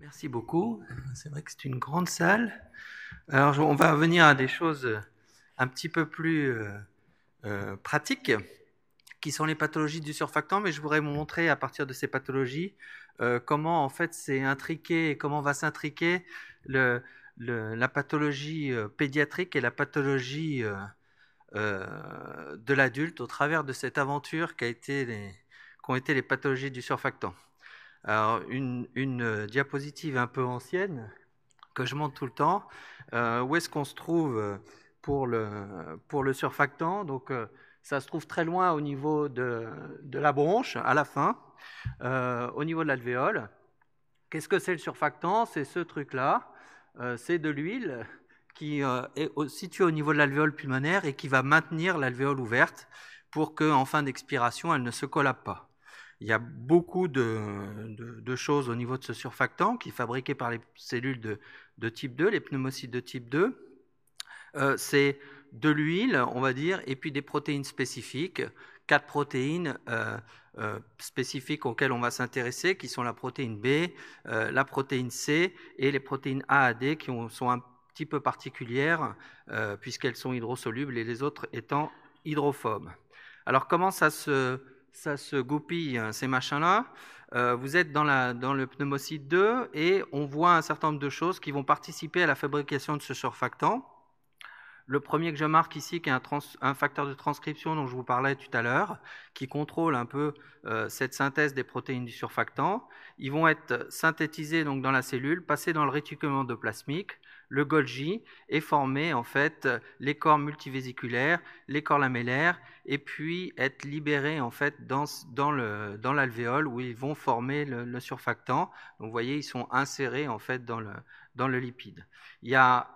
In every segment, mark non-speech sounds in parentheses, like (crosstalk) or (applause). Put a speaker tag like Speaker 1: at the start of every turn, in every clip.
Speaker 1: Merci beaucoup. C'est vrai que c'est une grande salle. Alors, on va venir à des choses un petit peu plus euh, euh, pratiques, qui sont les pathologies du surfactant, mais je voudrais vous montrer à partir de ces pathologies euh, comment en fait c'est intriqué et comment va s'intriquer la pathologie pédiatrique et la pathologie de l'adulte au travers de cette aventure été qu'ont été les pathologies du surfactant. Alors, une, euh, diapositive un peu ancienne que je montre tout le temps. Euh, où est-ce qu'on se trouve euh, pour le, pour le surfactant? Donc, ça se trouve très loin au niveau de, de la bronche, à la fin, au niveau de l'alvéole. Qu'est-ce que c'est le surfactant? C'est ce truc-là. c'est de l'huile qui est située au niveau de l'alvéole pulmonaire et qui va maintenir l'alvéole ouverte pour qu'en fin d'expiration, elle ne se collape pas. Il y a beaucoup de, choses au niveau de ce surfactant qui est fabriqué par les cellules de, type 2, les pneumocytes de type 2. Euh, c'est de l'huile, on va dire, et puis des protéines spécifiques, quatre protéines euh, euh, spécifiques auxquelles on va s'intéresser, qui sont la protéine B, la protéine C et les protéines A à D, qui sont un petit peu particulières, puisqu'elles sont hydrosolubles et les autres étant hydrophobes. Alors comment ça se ça se goupille, hein, ces machins-là. Euh, vous êtes dans, le pneumocyte 2 et on voit un certain nombre de choses qui vont participer à la fabrication de ce surfactant. Le premier que je marque ici, qui est un, un facteur de transcription dont je vous parlais tout à l'heure, qui contrôle un peu euh, cette synthèse des protéines du surfactant. Ils vont être synthétisés donc dans la cellule, passés dans le réticulum endoplasmique, le Golgi est formé en fait les corps multivésiculaires, les corps lamellaires, et puis être libérés en fait dans, l'alvéole où ils vont former le, surfactant. Vous voyez, ils sont insérés en fait dans le, dans le lipide. Il y a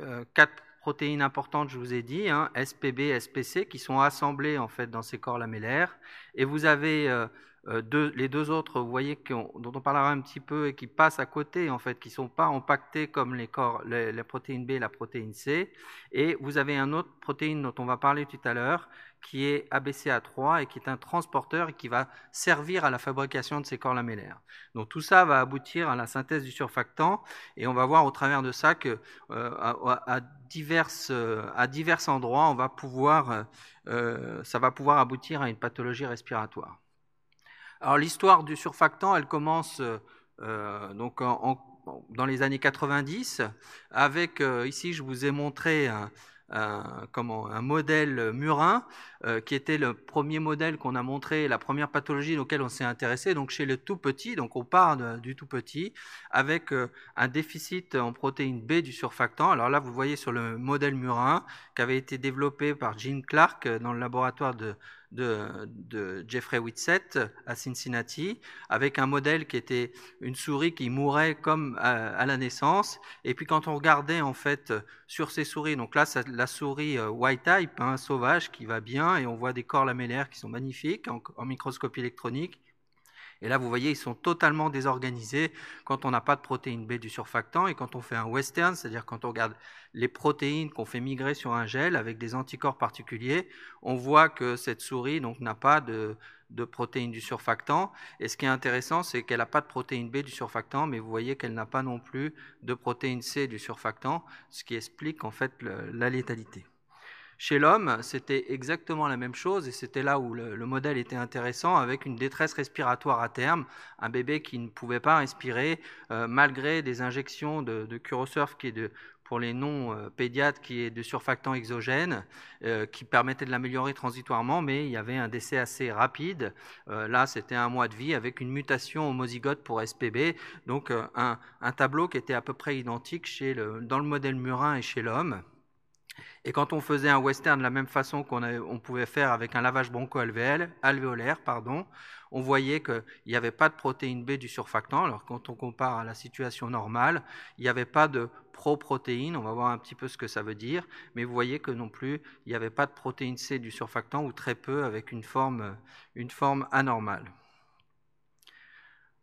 Speaker 1: euh, quatre protéines importantes, je vous ai dit, hein, SPB, SPC, qui sont assemblées en fait dans ces corps lamellaires, et vous avez euh, euh, les deux autres, vous voyez, dont on parlera un petit peu et qui passent à côté, en fait, qui ne sont pas empaquetés comme les corps, la protéine B et la protéine C. Et vous avez un autre protéine dont on va parler tout à l'heure, qui est ABCA3 et qui est un transporteur et qui va servir à la fabrication de ces corps lamellaires. Donc tout ça va aboutir à la synthèse du surfactant et on va voir au travers de ça que euh, à, divers, à endroits, on va pouvoir, euh, ça va pouvoir aboutir à une pathologie respiratoire. Alors l'histoire du surfactant, elle commence euh, euh, donc dans les années 90 avec, euh, ici je vous ai montré un, un modèle murin qui était le premier modèle qu'on a montré, la première pathologie auquel on s'est intéressé, donc chez le tout petit, donc on part du tout petit, avec un déficit en protéine B du surfactant. Alors là, vous voyez sur le modèle murin qui avait été développé par Jean Clark dans le laboratoire de, de, Jeffrey Whitsett à Cincinnati, avec un modèle qui était une souris qui mourait comme à, la naissance. Et puis quand on regardait en fait sur ces souris, donc là la souris euh, white type, hein, sauvage, qui va bien, et on voit des corps lamellaires qui sont magnifiques en microscopie électronique. Et là, vous voyez, ils sont totalement désorganisés quand on n'a pas de protéine B du surfactant et quand on fait un western, c'est-à-dire quand on regarde les protéines qu'on fait migrer sur un gel avec des anticorps particuliers, on voit que cette souris n'a pas de, de protéines du surfactant. Et ce qui est intéressant, c'est qu'elle n'a pas de protéine B du surfactant, mais vous voyez qu'elle n'a pas non plus de protéine C du surfactant, ce qui explique en fait la létalité. Chez l'homme, c'était exactement la même chose et c'était là où le, modèle était intéressant avec une détresse respiratoire à terme, un bébé qui ne pouvait pas respirer euh, malgré des injections de, de Curosurf qui est de, pour les non-pédiatres qui est de surfactant exogène euh, qui permettait de l'améliorer transitoirement, mais il y avait un décès assez rapide. Euh, là, c'était un mois de vie avec une mutation homozygote pour SPB, donc un, un, tableau qui était à peu près identique chez le, dans le modèle murin et chez l'homme. Et quand on faisait un western de la même façon qu'on pouvait faire avec un lavage broncho-alvéolaire, pardon, on voyait qu'il n'y avait pas de protéine B du surfactant. Alors quand on compare à la situation normale, il n'y avait pas de proprotéine. On va voir un petit peu ce que ça veut dire. Mais vous voyez que non plus, il n'y avait pas de protéine C du surfactant ou très peu avec une forme, une forme anormale.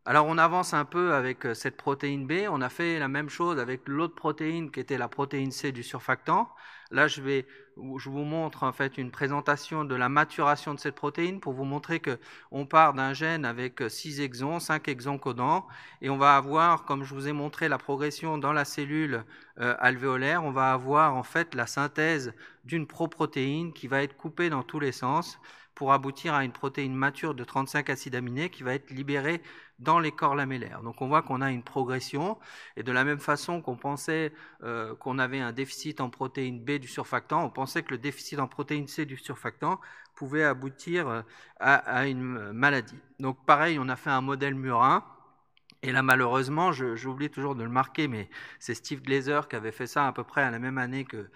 Speaker 1: Alors on avance un peu avec euh, cette protéine B. On a fait la même chose avec l'autre protéine qui était la protéine C du surfactant. Là, je vais, je vous montre en fait une présentation de la maturation de cette protéine pour vous montrer que on part d'un gène avec 6 exons, 5 exons codants, et on va avoir, comme je vous ai montré, la progression dans la cellule euh, alvéolaire. On va avoir en fait la synthèse d'une proprotéine qui va être coupée dans tous les sens pour aboutir à une protéine mature de 35 acides aminés qui va être libérée dans les corps lamellaires. Donc on voit qu'on a une progression, et de la même façon qu'on pensait euh, qu'on avait un déficit en protéine B du surfactant, on pensait que le déficit en protéine C du surfactant pouvait aboutir euh, à, une maladie. Donc pareil, on a fait un modèle murin, et là, malheureusement, j'oublie toujours de le marquer, mais c'est Steve Glazer qui avait fait ça à peu près à la même année que,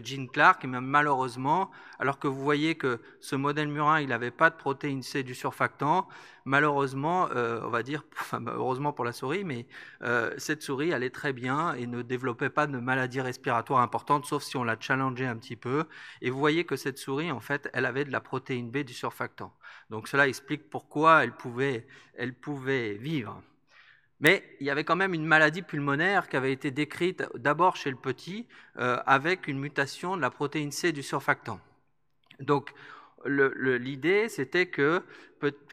Speaker 1: que Clark, mais malheureusement, alors que vous voyez que ce modèle murin, il n'avait pas de protéine C du surfactant, malheureusement, euh, on va dire, (laughs) heureusement pour la souris, mais euh, cette souris allait très bien et ne développait pas de maladie respiratoire importante, sauf si on l'a challengée un petit peu. Et vous voyez que cette souris, en fait, elle avait de la protéine B du surfactant. Donc cela explique pourquoi elle pouvait, elle pouvait vivre. Mais il y avait quand même une maladie pulmonaire qui avait été décrite d'abord chez le petit euh, avec une mutation de la protéine C du surfactant. Donc l'idée, c'était que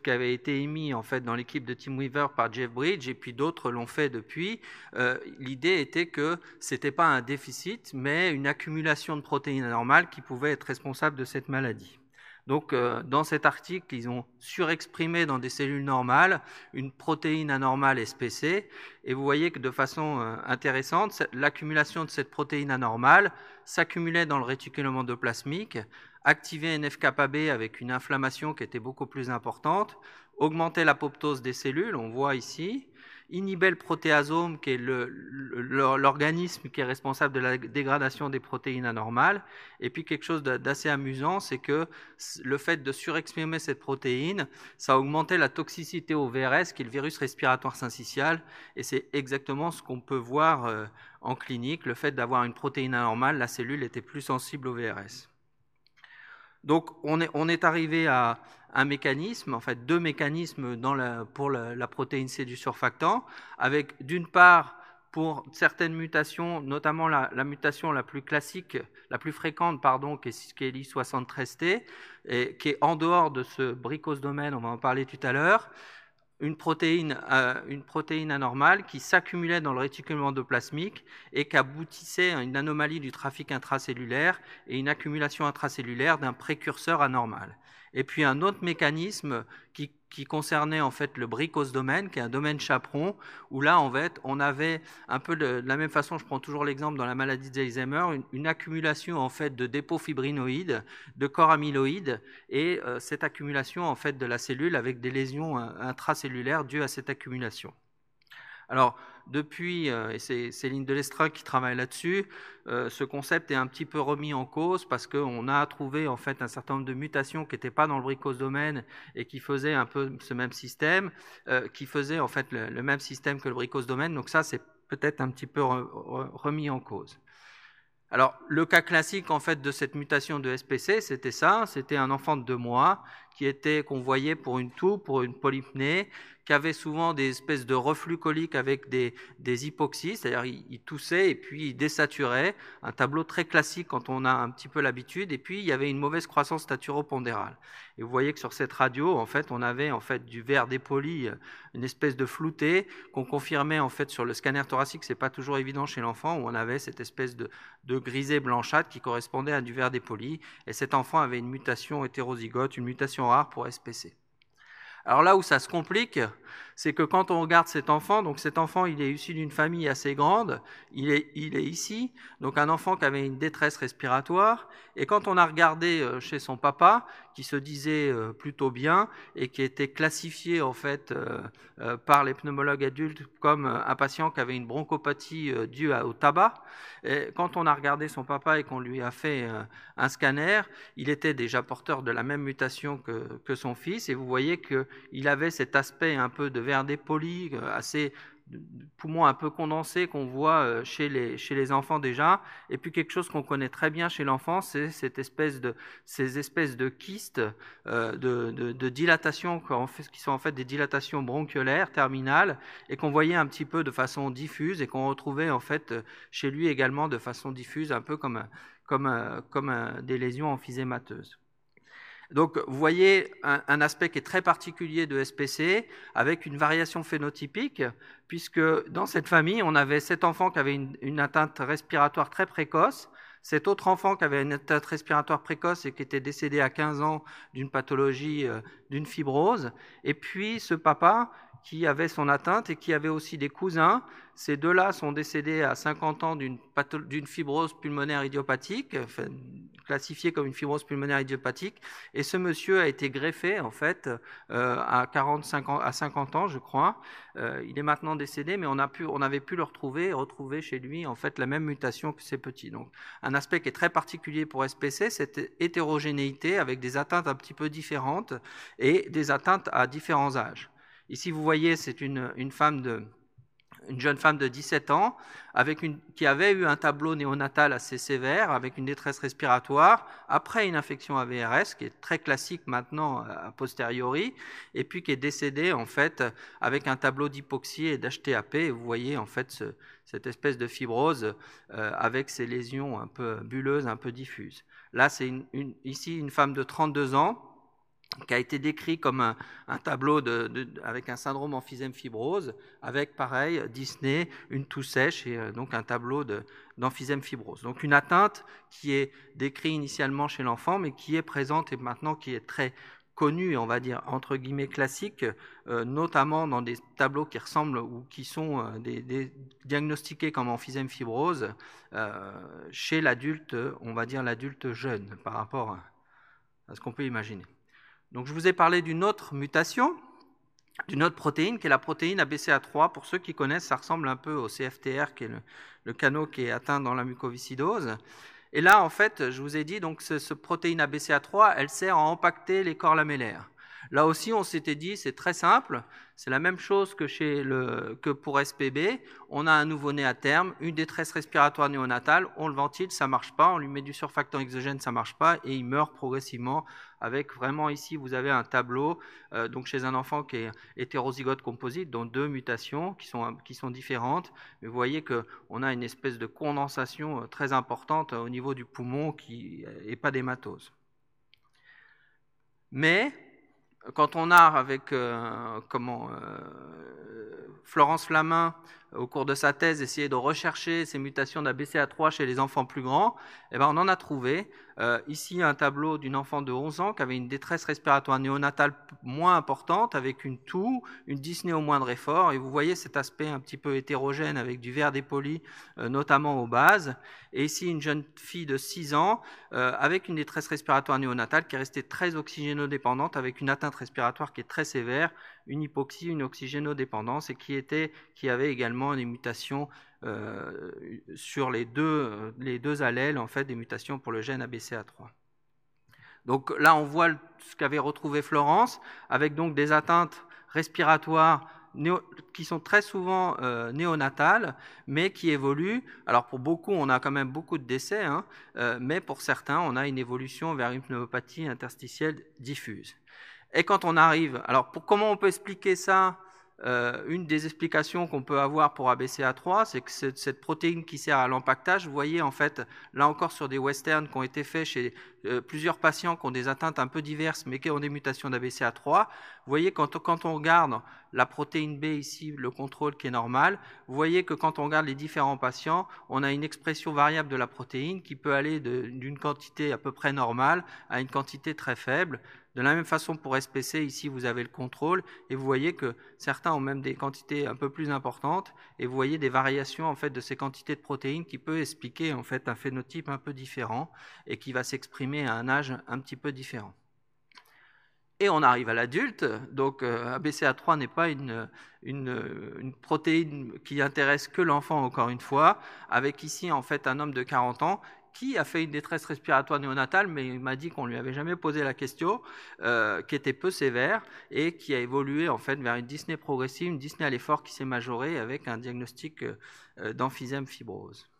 Speaker 1: qui avait été émis en fait dans l'équipe de Tim Weaver par Jeff Bridge et puis d'autres l'ont fait depuis. Euh, l'idée était que c'était pas un déficit, mais une accumulation de protéines anormales qui pouvait être responsable de cette maladie. Donc, euh, dans cet article, ils ont surexprimé dans des cellules normales une protéine anormale SPC, et vous voyez que de façon euh, intéressante, l'accumulation de cette protéine anormale s'accumulait dans le réticulum endoplasmique, activait NF-kappa-B avec une inflammation qui était beaucoup plus importante, augmentait l'apoptose des cellules, on voit ici, inhibait le protéasome, qui est l'organisme qui est responsable de la dégradation des protéines anormales. Et puis quelque chose d'assez amusant, c'est que le fait de surexprimer cette protéine, ça augmentait la toxicité au VRS, qui est le virus respiratoire syncytial. Et c'est exactement ce qu'on peut voir euh, en clinique. Le fait d'avoir une protéine anormale, la cellule était plus sensible au VRS. Donc on est, on est arrivé à, un mécanisme, en fait deux mécanismes pour la, protéine C du surfactant, avec d'une part pour certaines mutations, notamment la, mutation la plus classique, la plus fréquente, pardon, qui est, qui 73T, et qui est en dehors de ce bricose domaine, on va en parler tout à l'heure, une protéine, euh, une protéine anormale qui s'accumulait dans le réticulum endoplasmique et qui aboutissait à une anomalie du trafic intracellulaire et une accumulation intracellulaire d'un précurseur anormal et puis un autre mécanisme qui, concernait en fait le bricose domaine, qui est un domaine chaperon, où là en fait on avait un peu de, la même façon, je prends toujours l'exemple dans la maladie d'Alzheimer, une, accumulation en fait de dépôts fibrinoïdes, de corps amyloïdes, et euh, cette accumulation en fait de la cellule avec des lésions euh, intracellulaires dues à cette accumulation. Alors, depuis, euh, et c'est Céline Delestra qui travaille là-dessus, euh, ce concept est un petit peu remis en cause parce qu'on a trouvé en fait un certain nombre de mutations qui n'étaient pas dans le bricose domaine et qui faisaient un peu ce même système, euh, qui faisaient en fait le, même système que le bricose domaine. Donc ça, c'est peut-être un petit peu remis en cause. Alors, le cas classique en fait de cette mutation de SPC, c'était ça, c'était un enfant de deux mois qui était qu'on voyait pour une toux, pour une polypnée, qui avait souvent des espèces de reflux coliques avec des, des hypoxies, c'est-à-dire il, toussait et puis il désaturait, un tableau très classique quand on a un petit peu l'habitude, et puis il y avait une mauvaise croissance staturopondérale. Et vous voyez que sur cette radio, en fait, on avait en fait du verre dépoli, une espèce de flouté qu'on confirmait en fait sur le scanner thoracique, c'est pas toujours évident chez l'enfant, où on avait cette espèce de, de grisé blanchâtre qui correspondait à du verre dépoli, et cet enfant avait une mutation hétérozygote, une mutation rare pour SPC. Alors là où ça se complique, c'est que quand on regarde cet enfant, donc cet enfant, il est issu d'une famille assez grande, il est, il est ici, donc un enfant qui avait une détresse respiratoire, et quand on a regardé euh, chez son papa, qui se disait euh, plutôt bien et qui était classifié en fait euh, par les pneumologues adultes comme un patient qui avait une bronchopathie due au tabac, quand on a regardé son papa et qu'on lui a fait un scanner, il était déjà porteur de la même mutation que, que son fils, et vous voyez qu'il avait cet aspect un peu de verre dépoli, assez poumons un peu condensés qu'on voit euh, chez les, chez les enfants déjà. Et puis quelque chose qu'on connaît très bien chez l'enfant, c'est cette espèce de, ces espèces de kystes euh, de, de, dilatation qui sont en fait des dilatations bronchiolaires terminales et qu'on voyait un petit peu de façon diffuse et qu'on retrouvait en fait chez lui également de façon diffuse, un peu comme, comme, comme des lésions emphysémateuses. Donc, vous voyez un, aspect qui est très particulier de SPC, avec une variation phénotypique, puisque dans cette famille, on avait cet enfant qui avait une, atteinte respiratoire très précoce, cet autre enfant qui avait une atteinte respiratoire précoce et qui était décédé à 15 ans d'une pathologie, euh, d'une fibrose, et puis ce papa qui avait son atteinte et qui avait aussi des cousins. Ces deux-là sont décédés à 50 ans d'une fibrose pulmonaire idiopathique, classifiée comme une fibrose pulmonaire idiopathique. Et ce monsieur a été greffé, en fait, euh, à, 45 ans, à 50 ans, je crois. Euh, il est maintenant décédé, mais on, on avait pu le retrouver retrouver chez lui, en fait, la même mutation que ses petits. Donc, un aspect qui est très particulier pour SPC, cette hétérogénéité avec des atteintes un petit peu différentes et des atteintes à différents âges. Ici, vous voyez, c'est une, jeune femme de 17 ans qui avait eu un tableau néonatal assez sévère avec une détresse respiratoire après une infection AVRS qui est très classique maintenant a posteriori et puis qui est décédée en fait avec un tableau d'hypoxie et d'HTAP vous voyez en fait cette espèce de fibrose euh, avec ces lésions un peu bulleuses, un peu diffuses. Là, c'est ici une femme de 32 ans qui a été décrit comme un, tableau avec un syndrome emphysème fibrose, avec pareil Disney, une toux sèche et euh, donc un tableau d'emphysème fibrose. Donc une atteinte qui est décrite initialement chez l'enfant, mais qui est présente et maintenant qui est très connue, on va dire entre guillemets classique, euh, notamment dans des tableaux qui ressemblent ou qui sont euh, diagnostiqués comme emphysème fibrose chez l'adulte, on va dire l'adulte jeune par rapport à ce qu'on peut imaginer. Donc je vous ai parlé d'une autre mutation, d'une autre protéine, qui est la protéine ABCA3. Pour ceux qui connaissent, ça ressemble un peu au CFTR, qui est le, canot qui est atteint dans la mucoviscidose. Et là, en fait, je vous ai dit, donc, ce, protéine ABCA3, elle sert à impacter les corps lamellaires. Là aussi, on s'était dit, c'est très simple, c'est la même chose que, chez le, que pour SPB. On a un nouveau-né à terme, une détresse respiratoire néonatale, on le ventile, ça marche pas, on lui met du surfactant exogène, ça marche pas, et il meurt progressivement. Avec vraiment ici, vous avez un tableau, euh, donc chez un enfant qui est hétérozygote composite, dont deux mutations qui sont, qui sont différentes. Mais vous voyez qu'on a une espèce de condensation euh, très importante au niveau du poumon qui n'est pas d'hématose. Mais quand on a avec euh, comment, euh, Florence Flamin, au cours de sa thèse, essayé de rechercher ces mutations d'ABCA3 chez les enfants plus grands, eh ben, on en a trouvé. Euh, ici, un tableau d'une enfant de 11 ans qui avait une détresse respiratoire néonatale moins importante, avec une toux, une dyspnée au moindre effort. Et vous voyez cet aspect un petit peu hétérogène avec du verre dépoli, euh, notamment aux bases. Et ici, une jeune fille de 6 ans euh, avec une détresse respiratoire néonatale qui est restée très oxygénodépendante, avec une atteinte respiratoire qui est très sévère, une hypoxie, une oxygénodépendance, et qui, avait également des mutations euh, sur les deux, les deux allèles, en fait, des mutations pour le gène ABCA3. Donc là, on voit ce qu'avait retrouvé Florence, avec donc des atteintes respiratoires qui sont très souvent euh, néonatales, mais qui évoluent. Alors pour beaucoup, on a quand même beaucoup de décès, hein, euh, mais pour certains, on a une évolution vers une pneumopathie interstitielle diffuse. Et quand on arrive, alors comment on peut expliquer ça euh, une des explications qu'on peut avoir pour ABCA3, c'est que cette protéine qui sert à l'empaquetage, vous voyez en fait, là encore sur des westerns qui ont été faits chez euh, plusieurs patients qui ont des atteintes un peu diverses mais qui ont des mutations d'ABCA3, vous voyez quand, quand on regarde la protéine B ici, le contrôle qui est normal, vous voyez que quand on regarde les différents patients, on a une expression variable de la protéine qui peut aller d'une quantité à peu près normale à une quantité très faible. De la même façon pour SPC, ici vous avez le contrôle et vous voyez que certains ont même des quantités un peu plus importantes et vous voyez des variations en fait de ces quantités de protéines qui peut expliquer en fait un phénotype un peu différent et qui va s'exprimer à un âge un petit peu différent. Et on arrive à l'adulte, donc euh, ABCA3 n'est pas une, une, protéine qui intéresse que l'enfant encore une fois, avec ici en fait un homme de 40 ans qui a fait une détresse respiratoire néonatale, mais il m'a dit qu'on lui avait jamais posé la question, euh, qui était peu sévère et qui a évolué en fait vers une dyspnée progressive, une dyspnée à l'effort qui s'est majorée avec un diagnostic euh, d'emphysème fibrose.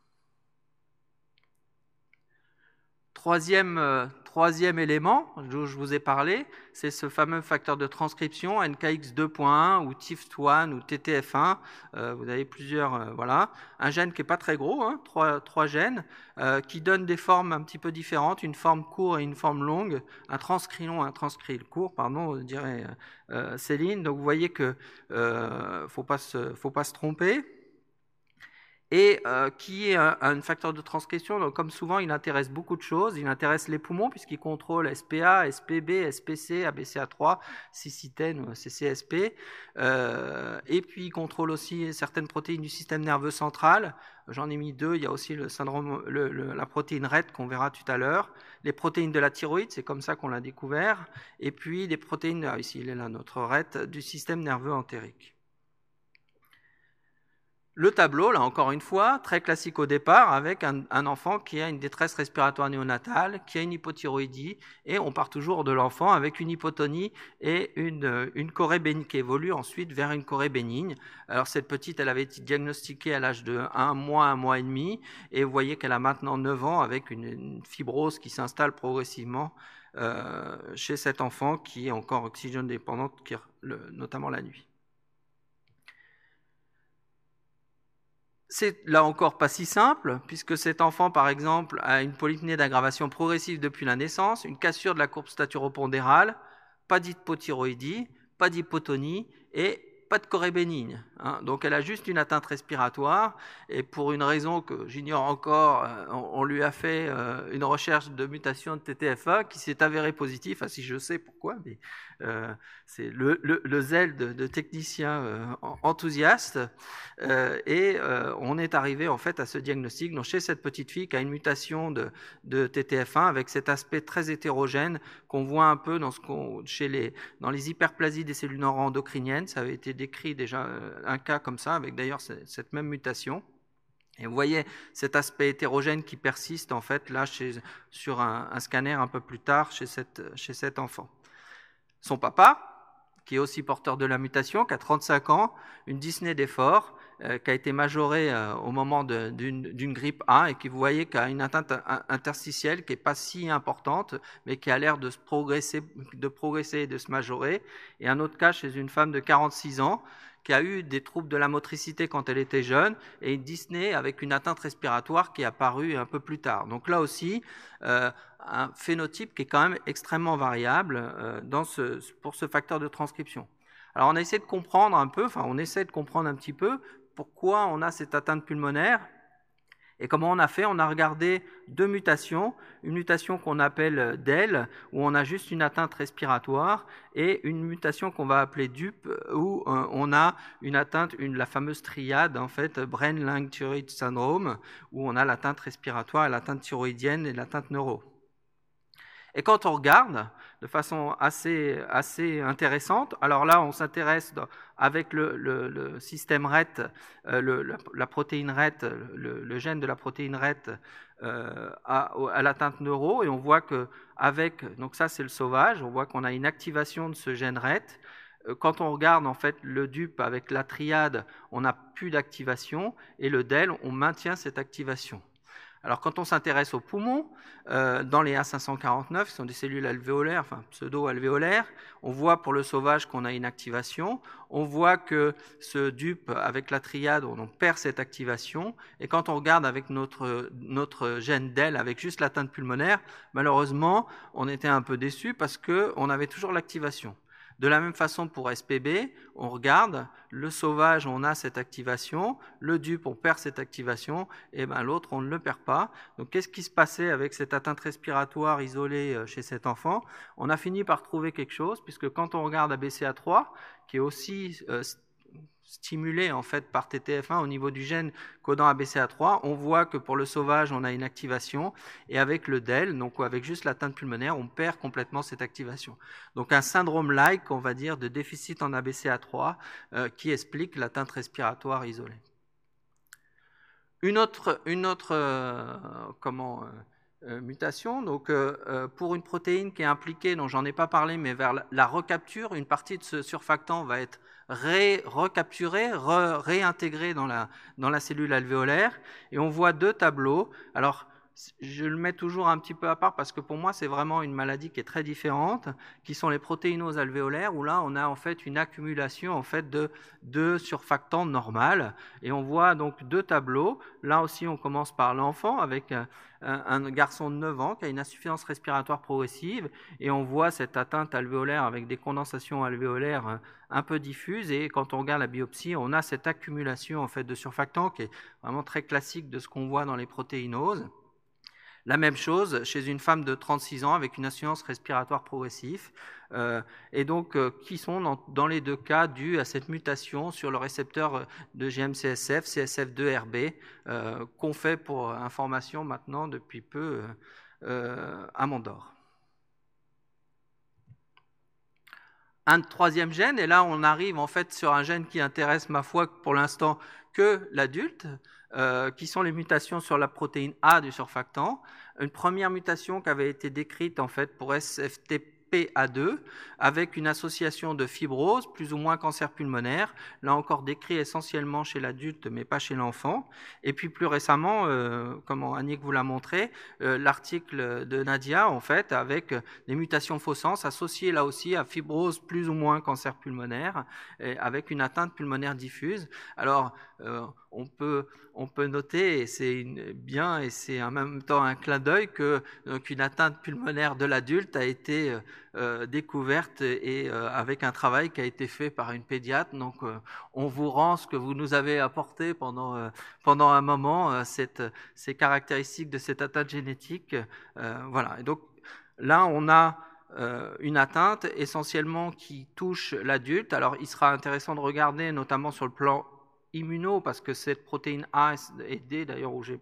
Speaker 1: Troisième, euh, troisième élément dont je vous ai parlé, c'est ce fameux facteur de transcription NKX2.1 ou TIF1 ou TTF1. Euh, vous avez plusieurs, euh, voilà, un gène qui est pas très gros, hein, trois, gènes, qui donnent des formes un petit peu différentes, une forme courte et une forme longue, un transcrit long, un transcrit court, pardon, dirait Céline. Donc vous voyez que faut pas faut pas se tromper et euh, qui est un, facteur de transcription. Donc, comme souvent, il intéresse beaucoup de choses. Il intéresse les poumons puisqu'il contrôle SPA, SPB, SPC, ABCA3, cicitène CCSP. Euh, et puis, il contrôle aussi certaines protéines du système nerveux central. J'en ai mis deux. Il y a aussi le syndrome, la protéine RET qu'on verra tout à l'heure. Les protéines de la thyroïde, c'est comme ça qu'on l'a découvert. Et puis, des protéines, ah, ici, il est là, notre RET, du système nerveux entérique. Le tableau, là encore une fois, très classique au départ, avec un, enfant qui a une détresse respiratoire néonatale, qui a une hypothyroïdie, et on part toujours de l'enfant avec une hypotonie et une, une bénigne qui évolue ensuite vers une corée bénigne. Alors cette petite, elle avait été diagnostiquée à l'âge de 1 mois, 1 mois et demi, et vous voyez qu'elle a maintenant 9 ans avec une, fibrose qui s'installe progressivement euh, chez cet enfant qui est encore oxygène dépendante, notamment la nuit. C'est là encore pas si simple, puisque cet enfant, par exemple, a une polypnée d'aggravation progressive depuis la naissance, une cassure de la courbe staturopondérale, pas d'hypothyroïdie, pas d'hypotonie et pas de corée bénigne. Hein. Donc elle a juste une atteinte respiratoire et pour une raison que j'ignore encore, euh, on, lui a fait euh, une recherche de mutation de TTFA qui s'est avérée positive. Enfin, si je sais pourquoi, mais euh, c'est le, le, zèle de, de technicien euh, enthousiaste. Euh, et on est arrivé en fait à ce diagnostic. Donc, chez cette petite fille qui a une mutation de, de TTF1 avec cet aspect très hétérogène qu'on voit un peu dans, ce chez les, dans les hyperplasies des cellules neuroendocriniennes. Ça avait été décrit déjà un cas comme ça, avec d'ailleurs cette même mutation. Et vous voyez cet aspect hétérogène qui persiste en fait là sur un, scanner un peu plus tard chez, cette, cet enfant. Son papa, qui est aussi porteur de la mutation, qui a 35 ans, une dyspnée d'effort, euh, qui a été majorée euh, au moment d'une grippe A et qui, vous voyez, qui a une atteinte interstitielle qui n'est pas si importante, mais qui a l'air de, progresser, de progresser et de se majorer. Et un autre cas chez une femme de 46 ans, qui a eu des troubles de la motricité quand elle était jeune et une dyspnée avec une atteinte respiratoire qui est apparue un peu plus tard. Donc là aussi, euh, un phénotype qui est quand même extrêmement variable euh, pour ce facteur de transcription. Alors on a essayé de comprendre un peu, enfin on essaie de comprendre un petit peu pourquoi on a cette atteinte pulmonaire. Et comment on a fait? On a regardé deux mutations, une mutation qu'on appelle DEL, où on a juste une atteinte respiratoire, et une mutation qu'on va appeler DUP, où euh, on a une atteinte, la fameuse triade, en fait, Brain Lung Thyroid Syndrome, où on a l'atteinte respiratoire, l'atteinte thyroïdienne et l'atteinte neuro. Et quand on regarde de façon assez, assez intéressante, alors là, on s'intéresse avec le, système RET, euh, la, protéine RET, le, gène de la protéine RET euh, à, à l'atteinte neuro, et on voit que avec, donc ça c'est le sauvage, on voit qu'on a une activation de ce gène RET. Euh, quand on regarde en fait le dupe avec la triade, on n'a plus d'activation, et le DEL, on maintient cette activation. Alors quand on s'intéresse aux poumons, euh, dans les A549, qui sont des cellules alvéolaires, enfin pseudo-alvéolaires, on voit pour le sauvage qu'on a une activation, on voit que ce dupe avec la triade, on perd cette activation, et quand on regarde avec notre, gène DEL, avec juste l'atteinte pulmonaire, malheureusement, on était un peu déçu parce qu'on avait toujours l'activation. De la même façon pour SPB, on regarde, le sauvage, on a cette activation, le dupe, on perd cette activation, et ben l'autre, on ne le perd pas. Donc qu'est-ce qui se passait avec cette atteinte respiratoire isolée euh, chez cet enfant? On a fini par trouver quelque chose, puisque quand on regarde ABCA3, qui est aussi euh, stimulé en fait par TTF1 au niveau du gène codant ABCA3, on voit que pour le sauvage, on a une activation et avec le DEL, donc avec juste l'atteinte pulmonaire, on perd complètement cette activation. Donc un syndrome-like, on va dire, de déficit en ABCA3 euh, qui explique l'atteinte respiratoire isolée. Une autre, une autre comment, mutation, donc pour une protéine qui est impliquée, dont j'en ai pas parlé, mais vers la, recapture, une partie de ce surfactant va être recapturée, réintégrée dans la, dans la cellule alvéolaire, et on voit deux tableaux. Alors je le mets toujours un petit peu à part parce que pour moi, c'est vraiment une maladie qui est très différente, qui sont les protéinoses alvéolaires, où là, on a en fait une accumulation en fait de, de surfactants normal. Et on voit donc deux tableaux. Là aussi, on commence par l'enfant avec un, un, garçon de 9 ans qui a une insuffisance respiratoire progressive. Et on voit cette atteinte alvéolaire avec des condensations alvéolaires un peu diffuses. Et quand on regarde la biopsie, on a cette accumulation en fait de surfactants qui est vraiment très classique de ce qu'on voit dans les protéinoses. La même chose chez une femme de 36 ans avec une insuffisance respiratoire progressive, euh, et donc euh, qui sont dans, les deux cas dus à cette mutation sur le récepteur de GMCSF, CSF2RB, euh, qu'on fait pour information maintenant depuis peu à Mandor. Un troisième gène, et là on arrive en fait sur un gène qui intéresse ma foi pour l'instant que l'adulte, euh, qui sont les mutations sur la protéine A du surfactant. Une première mutation qui avait été décrite en fait pour SFTP PA2 avec une association de fibrose, plus ou moins cancer pulmonaire, là encore décrit essentiellement chez l'adulte mais pas chez l'enfant. Et puis plus récemment, euh, comme Annick vous l'a montré, euh, l'article de Nadia en fait avec des mutations faussens associées là aussi à fibrose plus ou moins cancer pulmonaire avec une atteinte pulmonaire diffuse. Alors euh, on peut, on peut noter, et c'est bien, et c'est en même temps un clin d'œil, qu'une atteinte pulmonaire de l'adulte a été euh, découverte et euh, avec un travail qui a été fait par une pédiatre. Donc, on vous rend ce que vous nous avez apporté pendant, pendant un moment, ces caractéristiques de cette atteinte génétique. voilà. Et donc, là, on a une atteinte essentiellement qui touche l'adulte. Alors, il sera intéressant de regarder, notamment sur le plan immuno, parce que cette protéine A et D, d'ailleurs, où j'ai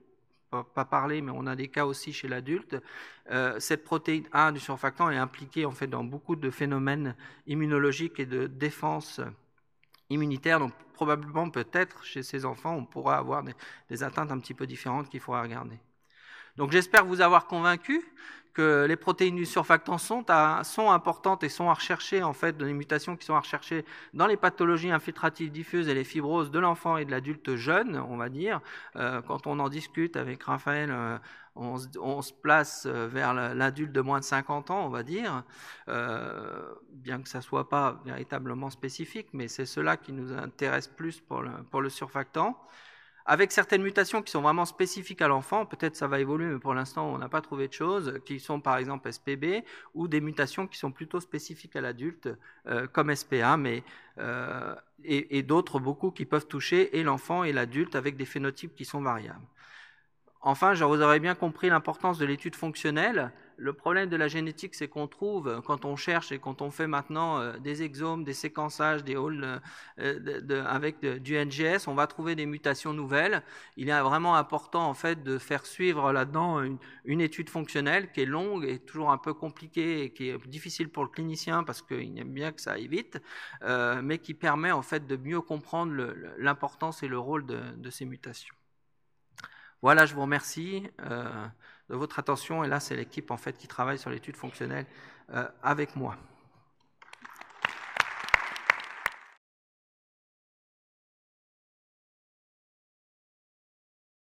Speaker 1: pas, parlé, mais on a des cas aussi chez l'adulte, euh, cette protéine A du surfactant est impliquée en fait dans beaucoup de phénomènes immunologiques et de défense immunitaire. Donc probablement, peut-être, chez ces enfants, on pourra avoir des, des atteintes un petit peu différentes qu'il faudra regarder. Donc j'espère vous avoir convaincu que les protéines du surfactant sont, importantes et sont à rechercher, en fait, les mutations qui sont à rechercher dans les pathologies infiltratives diffuses et les fibroses de l'enfant et de l'adulte jeune, on va dire. Euh, quand on en discute avec Raphaël, euh, on, se place euh, vers l'adulte de moins de 50 ans, on va dire, bien que ça soit pas véritablement spécifique, mais c'est cela qui nous intéresse plus pour le surfactant avec certaines mutations qui sont vraiment spécifiques à l'enfant, peut-être ça va évoluer, mais pour l'instant on n'a pas trouvé de choses, qui sont par exemple SPB, ou des mutations qui sont plutôt spécifiques à l'adulte, euh, comme SPA, mais, euh, et, d'autres beaucoup qui peuvent toucher et l'enfant et l'adulte avec des phénotypes qui sont variables. Enfin, vous aurais bien compris l'importance de l'étude fonctionnelle. Le problème de la génétique, c'est qu'on trouve, quand on cherche et quand on fait maintenant euh, des exomes, des séquençages, des halls euh, avec du NGS, on va trouver des mutations nouvelles. Il est vraiment important en fait de faire suivre là-dedans une, étude fonctionnelle qui est longue et toujours un peu compliquée et qui est difficile pour le clinicien parce qu'il aime bien que ça aille vite, euh, mais qui permet en fait de mieux comprendre l'importance et le rôle de ces mutations. Voilà, je vous remercie euh, de votre attention. Et là, c'est l'équipe en fait qui travaille sur l'étude fonctionnelle euh, avec moi.